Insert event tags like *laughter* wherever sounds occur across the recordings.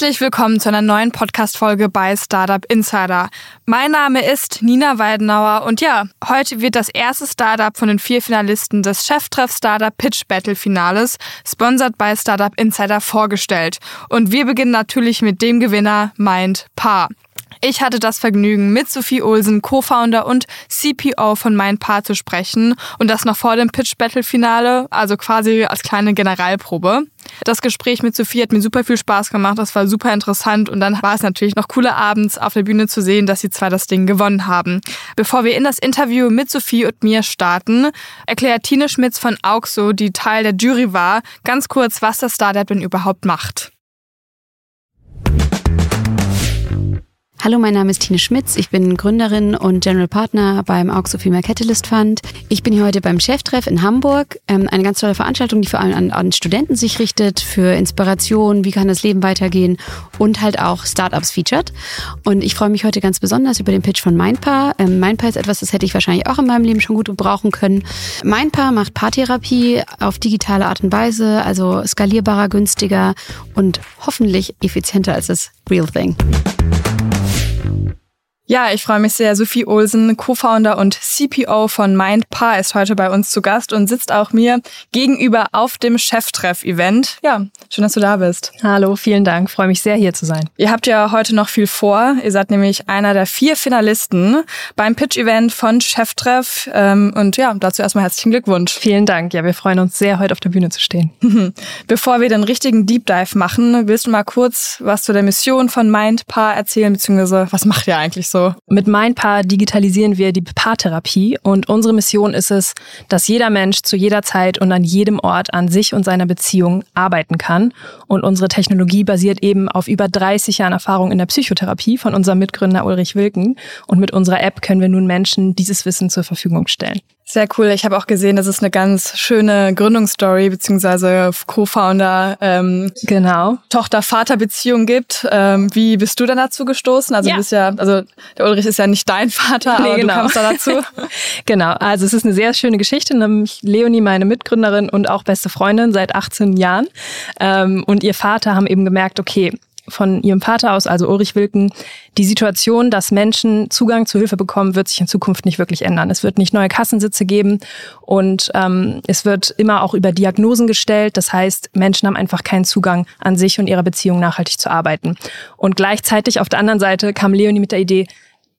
Herzlich willkommen zu einer neuen Podcast-Folge bei Startup Insider. Mein Name ist Nina Weidenauer und ja, heute wird das erste Startup von den vier Finalisten des Cheftreff Startup Pitch Battle Finales, sponsert bei Startup Insider, vorgestellt. Und wir beginnen natürlich mit dem Gewinner Mind Par. Ich hatte das Vergnügen, mit Sophie Olsen, Co-Founder und CPO von MindPar zu sprechen und das noch vor dem Pitch Battle Finale, also quasi als kleine Generalprobe. Das Gespräch mit Sophie hat mir super viel Spaß gemacht, das war super interessant und dann war es natürlich noch cooler abends auf der Bühne zu sehen, dass sie zwar das Ding gewonnen haben. Bevor wir in das Interview mit Sophie und mir starten, erklärt Tine Schmitz von Auxo, die Teil der Jury war, ganz kurz, was das Startup denn überhaupt macht. Hallo, mein Name ist Tine Schmitz. Ich bin Gründerin und General Partner beim Auxo Female Catalyst Fund. Ich bin hier heute beim Cheftreff in Hamburg. Ähm, eine ganz tolle Veranstaltung, die vor allem an, an, Studenten sich richtet, für Inspiration, wie kann das Leben weitergehen und halt auch Startups featured. Und ich freue mich heute ganz besonders über den Pitch von Mindpaar. Ähm, Mindpaar ist etwas, das hätte ich wahrscheinlich auch in meinem Leben schon gut gebrauchen können. Mindpaar macht Paartherapie auf digitale Art und Weise, also skalierbarer, günstiger und hoffentlich effizienter als das Real Thing. Ja, ich freue mich sehr. Sophie Olsen, Co-Founder und CPO von MindPar, ist heute bei uns zu Gast und sitzt auch mir gegenüber auf dem Cheftreff-Event. Ja, schön, dass du da bist. Hallo, vielen Dank. Freue mich sehr, hier zu sein. Ihr habt ja heute noch viel vor. Ihr seid nämlich einer der vier Finalisten beim Pitch-Event von Cheftreff. Ähm, und ja, dazu erstmal herzlichen Glückwunsch. Vielen Dank. Ja, wir freuen uns sehr, heute auf der Bühne zu stehen. *laughs* Bevor wir den richtigen Deep Dive machen, willst du mal kurz was zu der Mission von MindPar erzählen, beziehungsweise was macht ihr eigentlich so? So. Mit MindPaar digitalisieren wir die Paartherapie und unsere Mission ist es, dass jeder Mensch zu jeder Zeit und an jedem Ort an sich und seiner Beziehung arbeiten kann. Und unsere Technologie basiert eben auf über 30 Jahren Erfahrung in der Psychotherapie von unserem Mitgründer Ulrich Wilken. Und mit unserer App können wir nun Menschen dieses Wissen zur Verfügung stellen. Sehr cool. Ich habe auch gesehen, dass es eine ganz schöne Gründungsstory beziehungsweise Co-Founder, ähm, genau, Tochter-Vater-Beziehung gibt. Ähm, wie bist du dann dazu gestoßen? Also ja. du bist ja, also der Ulrich ist ja nicht dein Vater, aber nee, genau. du kamst da dazu. *laughs* genau. Also es ist eine sehr schöne Geschichte. Nämlich Leonie, meine Mitgründerin und auch beste Freundin seit 18 Jahren, ähm, und ihr Vater haben eben gemerkt, okay, von ihrem Vater aus, also Ulrich Wilken, die Situation, dass Menschen Zugang zu Hilfe bekommen, wird sich in Zukunft nicht wirklich ändern. Es wird nicht neue Kassensitze geben und ähm, es wird immer auch über Diagnosen gestellt. Das heißt, Menschen haben einfach keinen Zugang an sich und ihrer Beziehung nachhaltig zu arbeiten. Und gleichzeitig auf der anderen Seite kam Leonie mit der Idee,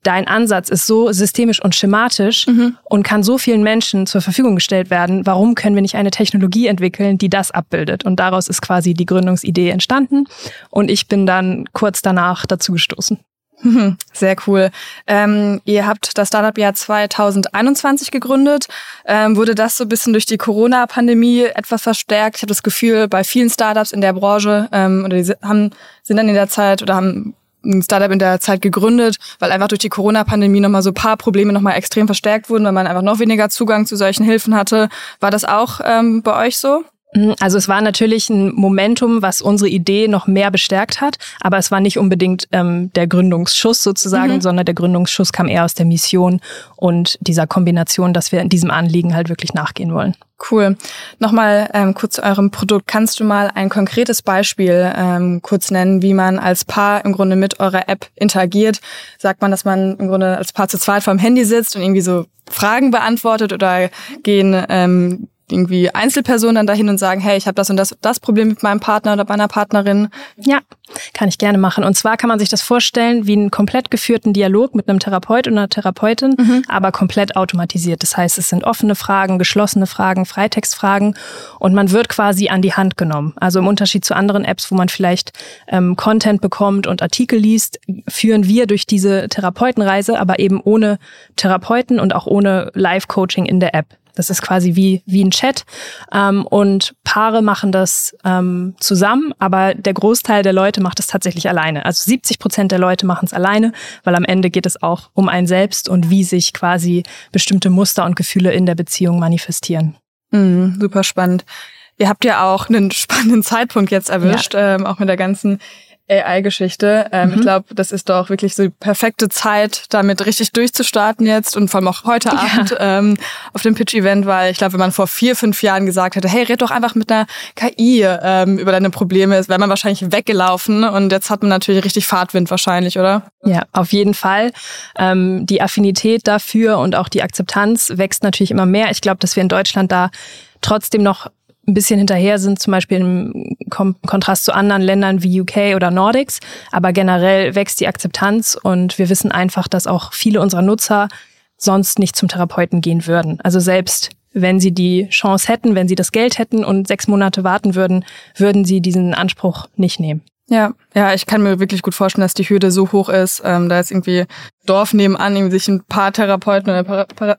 dein Ansatz ist so systemisch und schematisch mhm. und kann so vielen Menschen zur Verfügung gestellt werden. Warum können wir nicht eine Technologie entwickeln, die das abbildet? Und daraus ist quasi die Gründungsidee entstanden. Und ich bin dann kurz danach dazu gestoßen. *laughs* Sehr cool. Ähm, ihr habt das Startup Jahr 2021 gegründet. Ähm, wurde das so ein bisschen durch die Corona-Pandemie etwas verstärkt? Ich habe das Gefühl, bei vielen Startups in der Branche ähm, oder die haben, sind dann in der Zeit oder haben ein Startup in der Zeit gegründet, weil einfach durch die Corona-Pandemie nochmal so paar Probleme nochmal extrem verstärkt wurden, weil man einfach noch weniger Zugang zu solchen Hilfen hatte. War das auch ähm, bei euch so? Mhm, also es war natürlich ein Momentum, was unsere Idee noch mehr bestärkt hat, aber es war nicht unbedingt ähm, der Gründungsschuss sozusagen, mhm. sondern der Gründungsschuss kam eher aus der Mission und dieser Kombination, dass wir in diesem Anliegen halt wirklich nachgehen wollen. Cool. Nochmal ähm, kurz zu eurem Produkt. Kannst du mal ein konkretes Beispiel ähm, kurz nennen, wie man als Paar im Grunde mit eurer App interagiert? Sagt man, dass man im Grunde als Paar zu zweit vorm Handy sitzt und irgendwie so Fragen beantwortet oder gehen ähm, irgendwie Einzelpersonen dann dahin und sagen, hey, ich habe das und das, das Problem mit meinem Partner oder meiner Partnerin? Ja, kann ich gerne machen. Und zwar kann man sich das vorstellen wie einen komplett geführten Dialog mit einem Therapeut und einer Therapeutin, mhm. aber komplett automatisiert. Das heißt, es sind offene Fragen, geschlossene Fragen, Freitextfragen und man wird quasi an die Hand genommen. Also im Unterschied zu anderen Apps, wo man vielleicht ähm, Content bekommt und Artikel liest, führen wir durch diese Therapeutenreise, aber eben ohne Therapeuten und auch ohne Live-Coaching in der App. Das ist quasi wie, wie ein Chat. Ähm, und Paare machen das ähm, zusammen, aber der Großteil der Leute macht es tatsächlich alleine. Also 70 Prozent der Leute machen es alleine, weil am Ende geht es auch um ein Selbst und wie sich quasi bestimmte Muster und Gefühle in der Beziehung manifestieren. Mhm, super spannend. Ihr habt ja auch einen *laughs* spannenden Zeitpunkt jetzt erwischt, ja. ähm, auch mit der ganzen AI-Geschichte. Ähm, mhm. Ich glaube, das ist doch wirklich so die perfekte Zeit, damit richtig durchzustarten jetzt und vor allem auch heute ja. Abend ähm, auf dem Pitch-Event, weil ich glaube, wenn man vor vier, fünf Jahren gesagt hätte, hey, red doch einfach mit einer KI ähm, über deine Probleme, wäre man wahrscheinlich weggelaufen und jetzt hat man natürlich richtig Fahrtwind wahrscheinlich, oder? Ja, auf jeden Fall. Ähm, die Affinität dafür und auch die Akzeptanz wächst natürlich immer mehr. Ich glaube, dass wir in Deutschland da trotzdem noch ein bisschen hinterher sind, zum Beispiel im Kontrast zu anderen Ländern wie UK oder Nordics. Aber generell wächst die Akzeptanz und wir wissen einfach, dass auch viele unserer Nutzer sonst nicht zum Therapeuten gehen würden. Also selbst wenn sie die Chance hätten, wenn sie das Geld hätten und sechs Monate warten würden, würden sie diesen Anspruch nicht nehmen. Ja, ja, ich kann mir wirklich gut vorstellen, dass die Hürde so hoch ist. Ähm, da ist irgendwie Dorf nebenan, irgendwie sich ein paar Therapeuten oder Para Para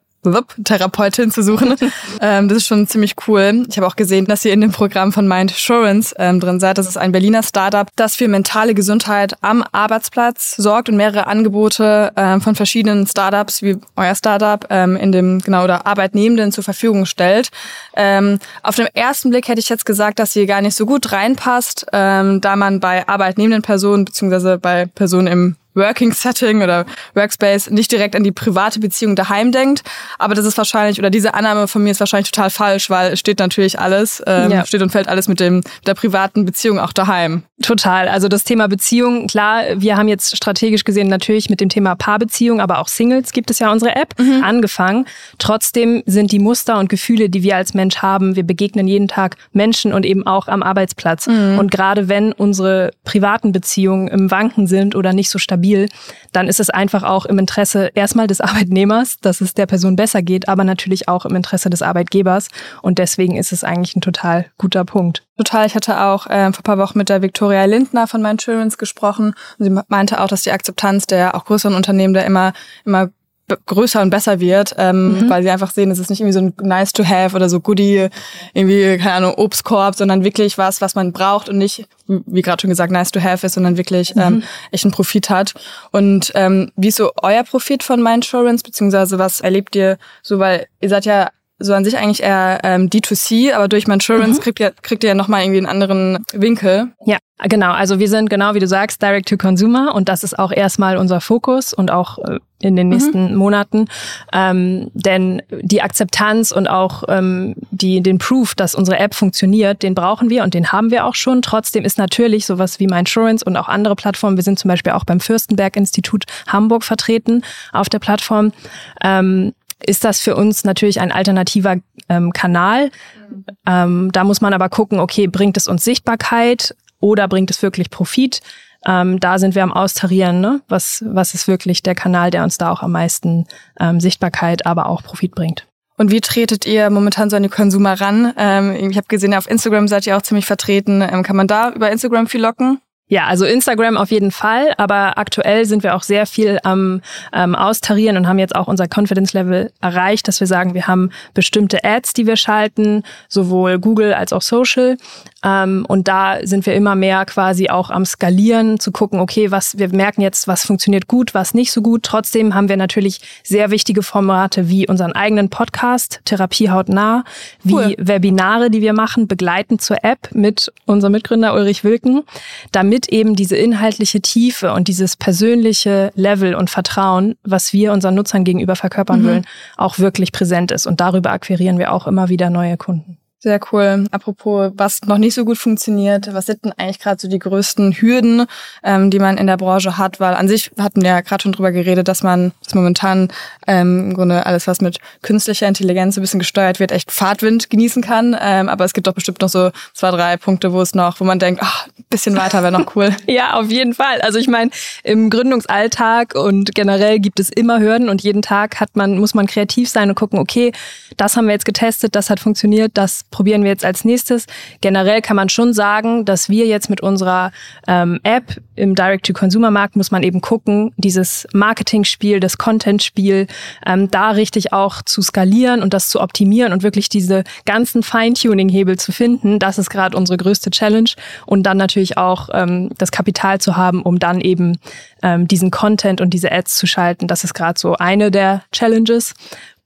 Therapeutin zu suchen. *laughs* ähm, das ist schon ziemlich cool. Ich habe auch gesehen, dass ihr in dem Programm von Mind Insurance ähm, drin seid. Das ist ein Berliner Startup, das für mentale Gesundheit am Arbeitsplatz sorgt und mehrere Angebote ähm, von verschiedenen Startups wie euer Startup ähm, in dem genau oder Arbeitnehmenden zur Verfügung stellt. Ähm, auf den ersten Blick hätte ich jetzt gesagt, dass sie gar nicht so gut reinpasst, ähm, da man bei arbeitnehmenden Personen beziehungsweise bei Personen im Working Setting oder Workspace nicht direkt an die private Beziehung daheim denkt. Aber das ist wahrscheinlich, oder diese Annahme von mir ist wahrscheinlich total falsch, weil es steht natürlich alles, ähm, ja. steht und fällt alles mit dem der privaten Beziehung auch daheim. Total. Also das Thema Beziehung, klar, wir haben jetzt strategisch gesehen natürlich mit dem Thema Paarbeziehung, aber auch Singles gibt es ja unsere App mhm. angefangen. Trotzdem sind die Muster und Gefühle, die wir als Mensch haben, wir begegnen jeden Tag Menschen und eben auch am Arbeitsplatz. Mhm. Und gerade wenn unsere privaten Beziehungen im Wanken sind oder nicht so stabil stabil, dann ist es einfach auch im Interesse erstmal des Arbeitnehmers, dass es der Person besser geht, aber natürlich auch im Interesse des Arbeitgebers. Und deswegen ist es eigentlich ein total guter Punkt. Total. Ich hatte auch äh, vor ein paar Wochen mit der Victoria Lindner von My Insurance gesprochen. Und sie meinte auch, dass die Akzeptanz der auch größeren Unternehmen da immer, immer größer und besser wird, ähm, mhm. weil sie einfach sehen, es ist nicht irgendwie so ein nice to have oder so Goodie, irgendwie, keine Ahnung, Obstkorb, sondern wirklich was, was man braucht und nicht, wie gerade schon gesagt, nice to have ist, sondern wirklich ähm, mhm. echt einen Profit hat. Und ähm, wie ist so euer Profit von Mindsurance, beziehungsweise was erlebt ihr so, weil ihr seid ja so an sich eigentlich eher ähm, D2C, aber durch Mansurance mhm. kriegt, ihr, kriegt ihr ja nochmal irgendwie einen anderen Winkel. Ja, genau. Also wir sind genau wie du sagst, Direct to Consumer und das ist auch erstmal unser Fokus und auch äh, in den mhm. nächsten mhm. Monaten. Ähm, denn die Akzeptanz und auch ähm, die, den Proof, dass unsere App funktioniert, den brauchen wir und den haben wir auch schon. Trotzdem ist natürlich sowas wie Mindsurance und auch andere Plattformen, wir sind zum Beispiel auch beim Fürstenberg-Institut Hamburg vertreten auf der Plattform, ähm, ist das für uns natürlich ein alternativer ähm, Kanal. Ähm, da muss man aber gucken, okay, bringt es uns Sichtbarkeit oder bringt es wirklich Profit? Ähm, da sind wir am Austarieren, ne? was, was ist wirklich der Kanal, der uns da auch am meisten ähm, Sichtbarkeit, aber auch Profit bringt. Und wie tretet ihr momentan so an die Konsumer ran? Ähm, ich habe gesehen, auf Instagram seid ihr auch ziemlich vertreten. Ähm, kann man da über Instagram viel locken? Ja, also Instagram auf jeden Fall, aber aktuell sind wir auch sehr viel am ähm, Austarieren und haben jetzt auch unser Confidence Level erreicht, dass wir sagen, wir haben bestimmte Ads, die wir schalten, sowohl Google als auch Social. Ähm, und da sind wir immer mehr quasi auch am Skalieren, zu gucken, okay, was wir merken jetzt, was funktioniert gut, was nicht so gut. Trotzdem haben wir natürlich sehr wichtige Formate wie unseren eigenen Podcast, Therapie hautnah, wie cool. Webinare, die wir machen, begleitend zur App mit unserem Mitgründer Ulrich Wilken, damit damit eben diese inhaltliche Tiefe und dieses persönliche Level und Vertrauen, was wir unseren Nutzern gegenüber verkörpern mhm. wollen, auch wirklich präsent ist. Und darüber akquirieren wir auch immer wieder neue Kunden. Sehr cool. Apropos, was noch nicht so gut funktioniert, was sind denn eigentlich gerade so die größten Hürden, ähm, die man in der Branche hat? Weil an sich hatten wir ja gerade schon drüber geredet, dass man dass momentan ähm, im Grunde alles, was mit künstlicher Intelligenz so ein bisschen gesteuert wird, echt Fahrtwind genießen kann. Ähm, aber es gibt doch bestimmt noch so zwei, drei Punkte, wo es noch, wo man denkt, ach, ein bisschen weiter wäre noch cool. *laughs* ja, auf jeden Fall. Also ich meine, im Gründungsalltag und generell gibt es immer Hürden und jeden Tag hat man, muss man kreativ sein und gucken, okay, das haben wir jetzt getestet, das hat funktioniert, das probieren wir jetzt als nächstes. Generell kann man schon sagen, dass wir jetzt mit unserer ähm, App im Direct-to-Consumer-Markt muss man eben gucken, dieses Marketing-Spiel, das Content-Spiel, ähm, da richtig auch zu skalieren und das zu optimieren und wirklich diese ganzen Feintuning-Hebel zu finden. Das ist gerade unsere größte Challenge. Und dann natürlich auch ähm, das Kapital zu haben, um dann eben ähm, diesen Content und diese Ads zu schalten. Das ist gerade so eine der Challenges.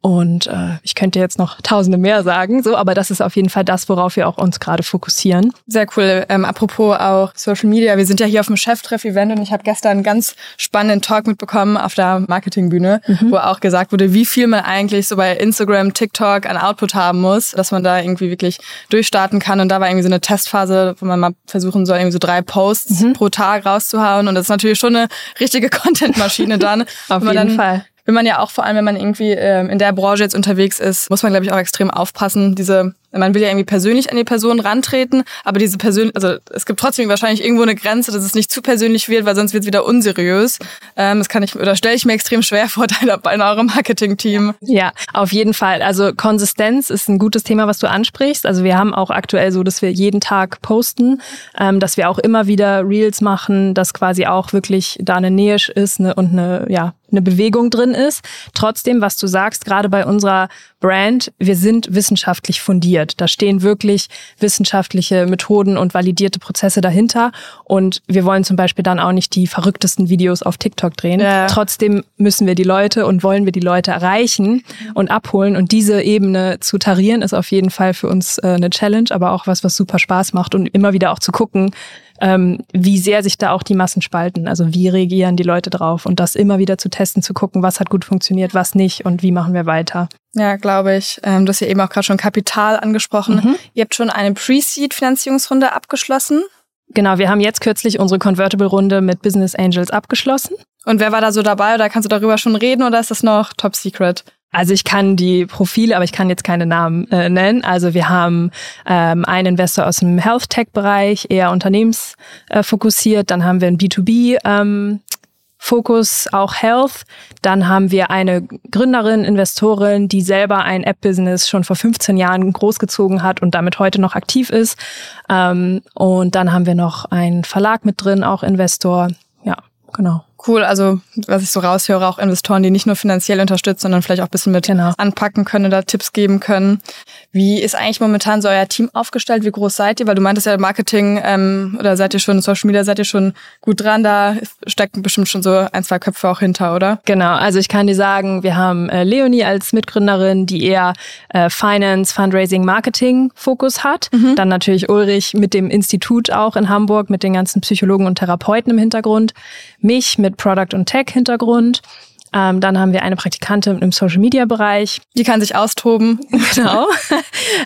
Und äh, ich könnte jetzt noch tausende mehr sagen, so, aber das ist auf jeden Fall das, worauf wir auch uns gerade fokussieren. Sehr cool. Ähm, apropos auch Social Media, wir sind ja hier auf dem Cheftreff-Event und ich habe gestern einen ganz spannenden Talk mitbekommen auf der Marketingbühne, mhm. wo auch gesagt wurde, wie viel man eigentlich so bei Instagram, TikTok an Output haben muss, dass man da irgendwie wirklich durchstarten kann. Und da war irgendwie so eine Testphase, wo man mal versuchen soll, irgendwie so drei Posts mhm. pro Tag rauszuhauen. Und das ist natürlich schon eine richtige *laughs* Content-Maschine dann. auf jeden Fall will man ja auch vor allem, wenn man irgendwie ähm, in der Branche jetzt unterwegs ist, muss man, glaube ich, auch extrem aufpassen, diese man will ja irgendwie persönlich an die Person rantreten, aber diese Person, also es gibt trotzdem wahrscheinlich irgendwo eine Grenze, dass es nicht zu persönlich wird, weil sonst wird es wieder unseriös. Ähm, das kann ich, oder stelle ich mir extrem schwer vor *laughs* bei eurem Marketing-Team. Ja, auf jeden Fall. Also Konsistenz ist ein gutes Thema, was du ansprichst. Also wir haben auch aktuell so, dass wir jeden Tag posten, ähm, dass wir auch immer wieder Reels machen, dass quasi auch wirklich da eine Nähe ist ne, und eine, ja, eine Bewegung drin ist. Trotzdem, was du sagst, gerade bei unserer Brand, wir sind wissenschaftlich fundiert. Da stehen wirklich wissenschaftliche Methoden und validierte Prozesse dahinter. Und wir wollen zum Beispiel dann auch nicht die verrücktesten Videos auf TikTok drehen. Ja. Trotzdem müssen wir die Leute und wollen wir die Leute erreichen und abholen. Und diese Ebene zu tarieren ist auf jeden Fall für uns äh, eine Challenge, aber auch was, was super Spaß macht und immer wieder auch zu gucken, ähm, wie sehr sich da auch die Massen spalten. Also wie reagieren die Leute drauf und das immer wieder zu testen, zu gucken, was hat gut funktioniert, was nicht und wie machen wir weiter. Ja, glaube ich. Ähm, du hast ja eben auch gerade schon Kapital angesprochen. Mhm. Ihr habt schon eine Pre-Seed-Finanzierungsrunde abgeschlossen. Genau, wir haben jetzt kürzlich unsere Convertible-Runde mit Business Angels abgeschlossen. Und wer war da so dabei oder kannst du darüber schon reden oder ist das noch top secret? Also ich kann die Profile, aber ich kann jetzt keine Namen äh, nennen. Also wir haben ähm, einen Investor aus dem Health Tech Bereich, eher unternehmensfokussiert. Dann haben wir einen B2B ähm, Fokus auch Health. Dann haben wir eine Gründerin, Investorin, die selber ein App-Business schon vor 15 Jahren großgezogen hat und damit heute noch aktiv ist. Ähm, und dann haben wir noch einen Verlag mit drin, auch Investor. Ja, genau cool. Also, was ich so raushöre, auch Investoren, die nicht nur finanziell unterstützen, sondern vielleicht auch ein bisschen mit genau. anpacken können oder Tipps geben können. Wie ist eigentlich momentan so euer Team aufgestellt? Wie groß seid ihr? Weil du meintest ja Marketing ähm, oder seid ihr schon Social Media, seid ihr schon gut dran? Da stecken bestimmt schon so ein, zwei Köpfe auch hinter, oder? Genau. Also ich kann dir sagen, wir haben äh, Leonie als Mitgründerin, die eher äh, Finance, Fundraising, Marketing Fokus hat. Mhm. Dann natürlich Ulrich mit dem Institut auch in Hamburg, mit den ganzen Psychologen und Therapeuten im Hintergrund. Mich mit Product und Tech Hintergrund. Ähm, dann haben wir eine Praktikantin im Social Media Bereich. Die kann sich austoben. *laughs* Genau.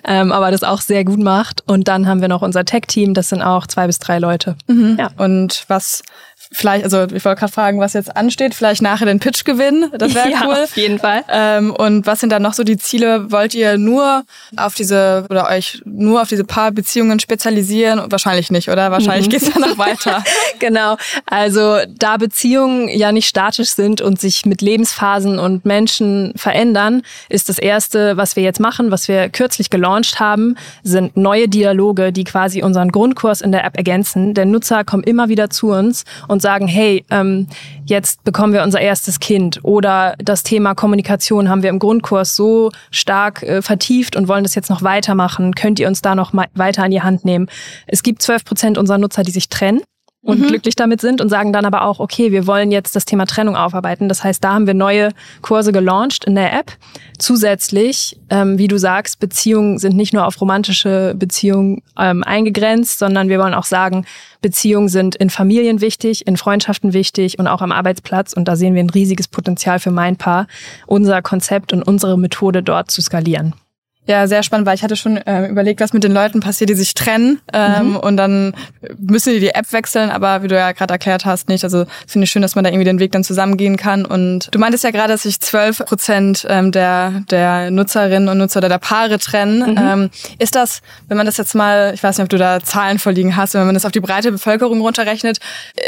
ähm, aber das auch sehr gut macht. Und dann haben wir noch unser Tech-Team. Das sind auch zwei bis drei Leute. Mhm. Ja. Und was vielleicht, also ich wollte gerade fragen, was jetzt ansteht, vielleicht nachher den Pitch gewinnen, das wäre *laughs* ja, cool. auf jeden Fall. Ähm, und was sind dann noch so die Ziele? Wollt ihr nur auf diese oder euch nur auf diese paar Beziehungen spezialisieren? Wahrscheinlich nicht, oder? Wahrscheinlich mhm. geht's ja noch weiter. *laughs* genau. Also da Beziehungen ja nicht statisch sind und sich mit Lebensphasen und Menschen verändern, ist das erste, was wir jetzt machen, was wir kürzlich gelauncht haben, sind neue Dialoge, die quasi unseren Grundkurs in der App ergänzen. Der Nutzer kommt immer wieder zu uns und und sagen, hey, ähm, jetzt bekommen wir unser erstes Kind oder das Thema Kommunikation haben wir im Grundkurs so stark äh, vertieft und wollen das jetzt noch weitermachen. Könnt ihr uns da noch weiter an die Hand nehmen? Es gibt 12 Prozent unserer Nutzer, die sich trennen und mhm. glücklich damit sind und sagen dann aber auch, okay, wir wollen jetzt das Thema Trennung aufarbeiten. Das heißt, da haben wir neue Kurse gelauncht in der App. Zusätzlich, ähm, wie du sagst, Beziehungen sind nicht nur auf romantische Beziehungen ähm, eingegrenzt, sondern wir wollen auch sagen, Beziehungen sind in Familien wichtig, in Freundschaften wichtig und auch am Arbeitsplatz. Und da sehen wir ein riesiges Potenzial für mein Paar, unser Konzept und unsere Methode dort zu skalieren. Ja, sehr spannend, weil ich hatte schon äh, überlegt, was mit den Leuten passiert, die sich trennen ähm, mhm. und dann müssen die die App wechseln, aber wie du ja gerade erklärt hast, nicht. Also finde ich schön, dass man da irgendwie den Weg dann zusammengehen kann. Und du meintest ja gerade, dass sich zwölf Prozent ähm, der der Nutzerinnen und Nutzer oder der Paare trennen. Mhm. Ähm, ist das, wenn man das jetzt mal, ich weiß nicht, ob du da Zahlen vorliegen hast, wenn man das auf die breite Bevölkerung runterrechnet,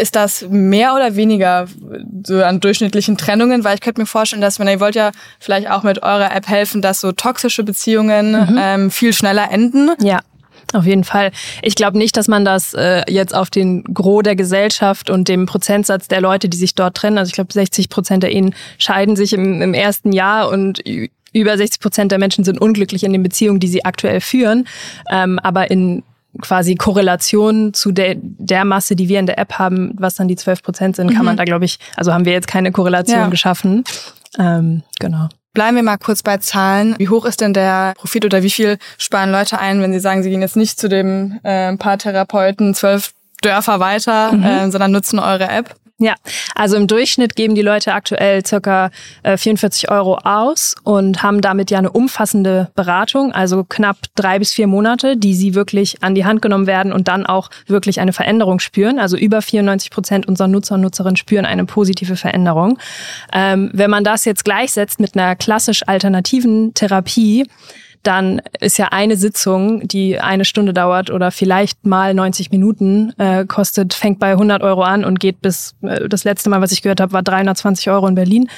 ist das mehr oder weniger so an durchschnittlichen Trennungen? Weil ich könnte mir vorstellen, dass wenn ihr wollt ja vielleicht auch mit eurer App helfen, dass so toxische Beziehungen Beziehungen mhm. ähm, viel schneller enden. Ja. Auf jeden Fall. Ich glaube nicht, dass man das äh, jetzt auf den Gros der Gesellschaft und dem Prozentsatz der Leute, die sich dort trennen, also ich glaube 60 Prozent der Ehen scheiden sich im, im ersten Jahr und über 60 Prozent der Menschen sind unglücklich in den Beziehungen, die sie aktuell führen. Ähm, aber in quasi Korrelation zu der, der Masse, die wir in der App haben, was dann die 12 Prozent sind, kann mhm. man da, glaube ich, also haben wir jetzt keine Korrelation ja. geschaffen. Ähm, genau. Bleiben wir mal kurz bei Zahlen. Wie hoch ist denn der Profit oder wie viel sparen Leute ein, wenn sie sagen, sie gehen jetzt nicht zu dem äh, Paartherapeuten zwölf Dörfer weiter, mhm. äh, sondern nutzen eure App? Ja, also im Durchschnitt geben die Leute aktuell circa äh, 44 Euro aus und haben damit ja eine umfassende Beratung, also knapp drei bis vier Monate, die sie wirklich an die Hand genommen werden und dann auch wirklich eine Veränderung spüren. Also über 94 Prozent unserer Nutzer und Nutzerinnen spüren eine positive Veränderung. Ähm, wenn man das jetzt gleichsetzt mit einer klassisch alternativen Therapie, dann ist ja eine Sitzung, die eine Stunde dauert oder vielleicht mal 90 Minuten äh, kostet, fängt bei 100 Euro an und geht bis, äh, das letzte Mal, was ich gehört habe, war 320 Euro in Berlin.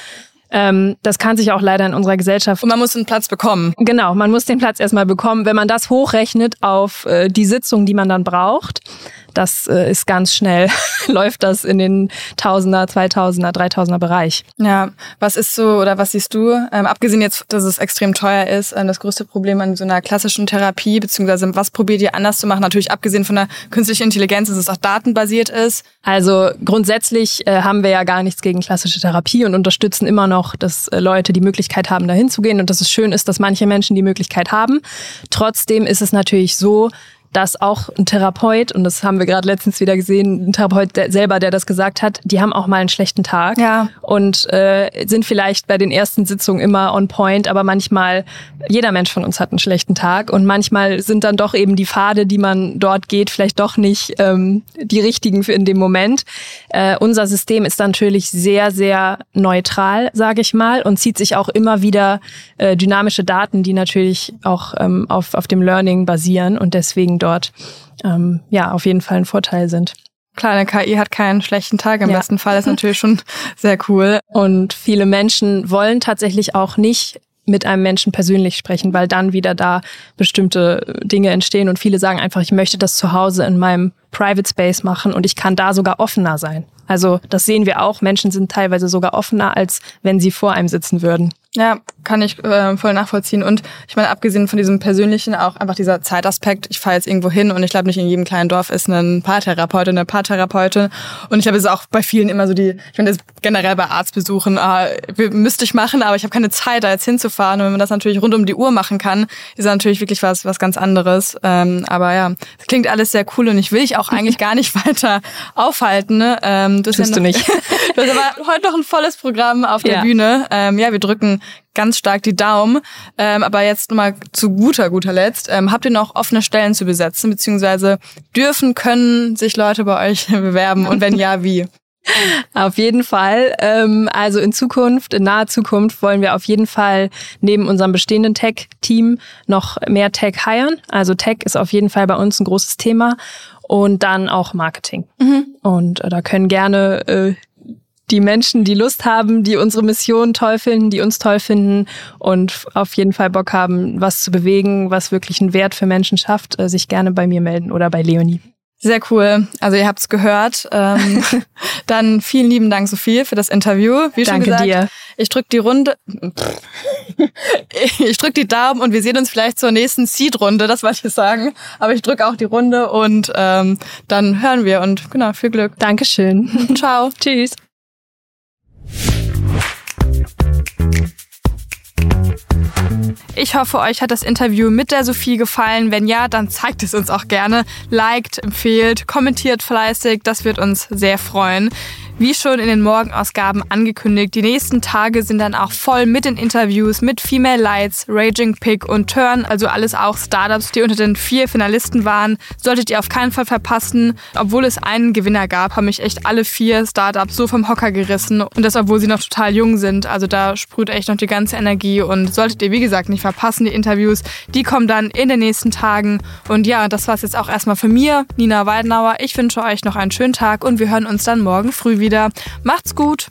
Ähm, das kann sich auch leider in unserer Gesellschaft. Und man muss einen Platz bekommen. Genau, man muss den Platz erstmal bekommen. Wenn man das hochrechnet auf äh, die Sitzung, die man dann braucht, das äh, ist ganz schnell, *laughs* läuft das in den Tausender, Zweitausender, Dreitausender Bereich. Ja, was ist so oder was siehst du, ähm, abgesehen jetzt, dass es extrem teuer ist, ähm, das größte Problem an so einer klassischen Therapie, beziehungsweise was probiert ihr anders zu machen? Natürlich abgesehen von der künstlichen Intelligenz, dass es auch datenbasiert ist. Also grundsätzlich äh, haben wir ja gar nichts gegen klassische Therapie und unterstützen immer noch, dass äh, Leute die Möglichkeit haben, dahin zu gehen und dass es schön ist, dass manche Menschen die Möglichkeit haben. Trotzdem ist es natürlich so, dass auch ein Therapeut, und das haben wir gerade letztens wieder gesehen, ein Therapeut der, selber, der das gesagt hat, die haben auch mal einen schlechten Tag ja. und äh, sind vielleicht bei den ersten Sitzungen immer on point, aber manchmal, jeder Mensch von uns hat einen schlechten Tag und manchmal sind dann doch eben die Pfade, die man dort geht, vielleicht doch nicht ähm, die richtigen für in dem Moment. Äh, unser System ist natürlich sehr, sehr neutral, sage ich mal, und zieht sich auch immer wieder äh, dynamische Daten, die natürlich auch ähm, auf, auf dem Learning basieren und deswegen dort ähm, ja auf jeden Fall ein Vorteil sind. Klar, eine KI hat keinen schlechten Tag. Im ja. besten Fall ist natürlich schon *laughs* sehr cool. Und viele Menschen wollen tatsächlich auch nicht mit einem Menschen persönlich sprechen, weil dann wieder da bestimmte Dinge entstehen und viele sagen einfach, ich möchte das zu Hause in meinem Private Space machen und ich kann da sogar offener sein. Also das sehen wir auch. Menschen sind teilweise sogar offener, als wenn sie vor einem sitzen würden. Ja, kann ich äh, voll nachvollziehen. Und ich meine, abgesehen von diesem persönlichen, auch einfach dieser Zeitaspekt. Ich fahre jetzt irgendwo hin und ich glaube, nicht in jedem kleinen Dorf ist ein Paartherapeut eine Paartherapeutin. Und ich habe es auch bei vielen immer so die, ich meine, generell bei Arztbesuchen, äh, müsste ich machen, aber ich habe keine Zeit, da jetzt hinzufahren. Und wenn man das natürlich rund um die Uhr machen kann, ist das natürlich wirklich was, was ganz anderes. Ähm, aber ja, es klingt alles sehr cool und ich will dich auch eigentlich gar nicht *laughs* weiter aufhalten. Ne? Ähm, du Tust ja noch, du nicht. *laughs* du hast aber heute noch ein volles Programm auf der ja. Bühne. Ähm, ja, wir drücken ganz stark die Daumen. Ähm, aber jetzt nochmal zu guter, guter Letzt. Ähm, habt ihr noch offene Stellen zu besetzen, beziehungsweise dürfen, können sich Leute bei euch *laughs* bewerben und wenn ja, wie? Auf jeden Fall. Ähm, also in Zukunft, in naher Zukunft wollen wir auf jeden Fall neben unserem bestehenden Tech-Team noch mehr Tech hiren. Also Tech ist auf jeden Fall bei uns ein großes Thema und dann auch Marketing. Mhm. Und äh, da können gerne äh, die Menschen, die Lust haben, die unsere Mission toll finden, die uns toll finden und auf jeden Fall Bock haben, was zu bewegen, was wirklich einen Wert für Menschen schafft, äh, sich gerne bei mir melden oder bei Leonie. Sehr cool. Also ihr habt's gehört. Ähm, *laughs* dann vielen lieben Dank, Sophie, für das Interview. Wie Danke schon gesagt, dir. ich drück die Runde. *laughs* ich drück die Daumen und wir sehen uns vielleicht zur nächsten Seed-Runde, das wollte ich sagen. Aber ich drück auch die Runde und ähm, dann hören wir und genau, viel Glück. Dankeschön. Ciao. *laughs* Tschüss. Ich hoffe, euch hat das Interview mit der Sophie gefallen. Wenn ja, dann zeigt es uns auch gerne. Liked, empfehlt, kommentiert fleißig. Das wird uns sehr freuen. Wie schon in den Morgenausgaben angekündigt, die nächsten Tage sind dann auch voll mit den Interviews mit Female Lights, Raging Pig und Turn, also alles auch Startups, die unter den vier Finalisten waren. Solltet ihr auf keinen Fall verpassen. Obwohl es einen Gewinner gab, haben mich echt alle vier Startups so vom Hocker gerissen und das, obwohl sie noch total jung sind. Also da sprüht echt noch die ganze Energie und solltet ihr, wie gesagt, nicht verpassen, die Interviews, die kommen dann in den nächsten Tagen. Und ja, das war's jetzt auch erstmal für mir, Nina Weidenauer. Ich wünsche euch noch einen schönen Tag und wir hören uns dann morgen früh wieder wieder. Macht's gut!